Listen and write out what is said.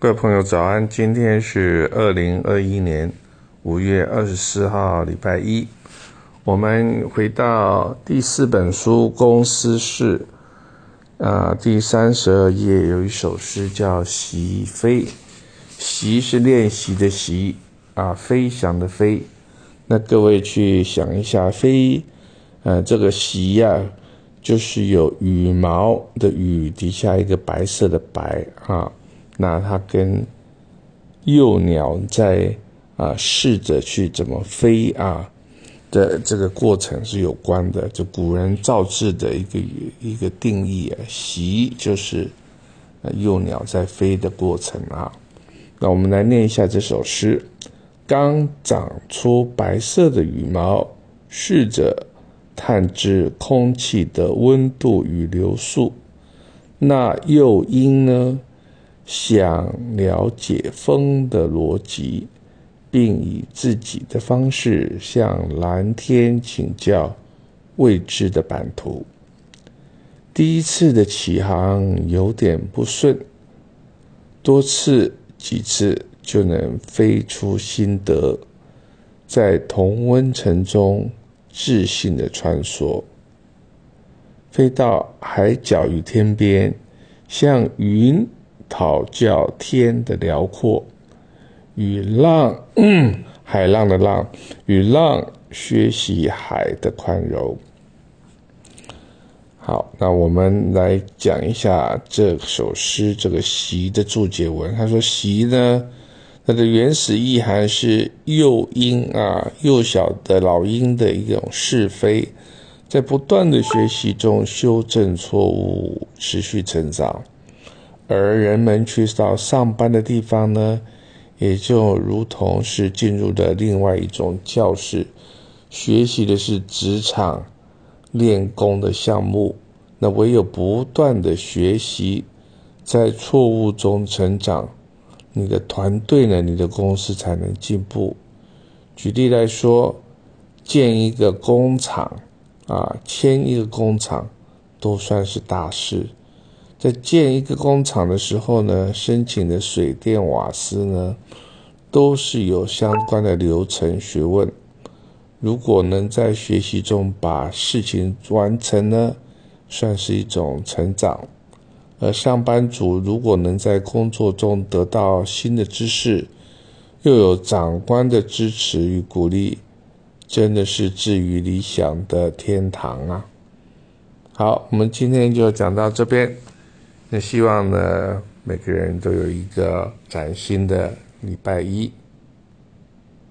各位朋友早安，今天是二零二一年五月二十四号，礼拜一。我们回到第四本书《公司事》啊，第三十二页有一首诗叫《习飞》，习是练习的习啊，飞翔的飞。那各位去想一下，飞，呃，这个习呀。就是有羽毛的羽底下一个白色的白啊，那它跟幼鸟在啊试着去怎么飞啊的这个过程是有关的。就古人造字的一个一个定义啊，习就是幼鸟在飞的过程啊。那我们来念一下这首诗：刚长出白色的羽毛，试着。探知空气的温度与流速，那诱因呢？想了解风的逻辑，并以自己的方式向蓝天请教未知的版图。第一次的起航有点不顺，多次几次就能飞出心得，在同温层中。自信的穿梭，飞到海角与天边，像云讨教天的辽阔，与浪，海浪的浪，与浪学习海的宽容。好，那我们来讲一下这首诗这个“习”的注解文。他说：“习”呢？它的原始意涵是幼鹰啊，幼小的老鹰的一种试飞，在不断的学习中修正错误，持续成长。而人们去到上班的地方呢，也就如同是进入了另外一种教室，学习的是职场练功的项目。那唯有不断的学习，在错误中成长。你的团队呢？你的公司才能进步。举例来说，建一个工厂啊，迁一个工厂，都算是大事。在建一个工厂的时候呢，申请的水电瓦斯呢，都是有相关的流程学问。如果能在学习中把事情完成呢，算是一种成长。而上班族如果能在工作中得到新的知识，又有长官的支持与鼓励，真的是至于理想的天堂啊！好，我们今天就讲到这边。那希望呢，每个人都有一个崭新的礼拜一。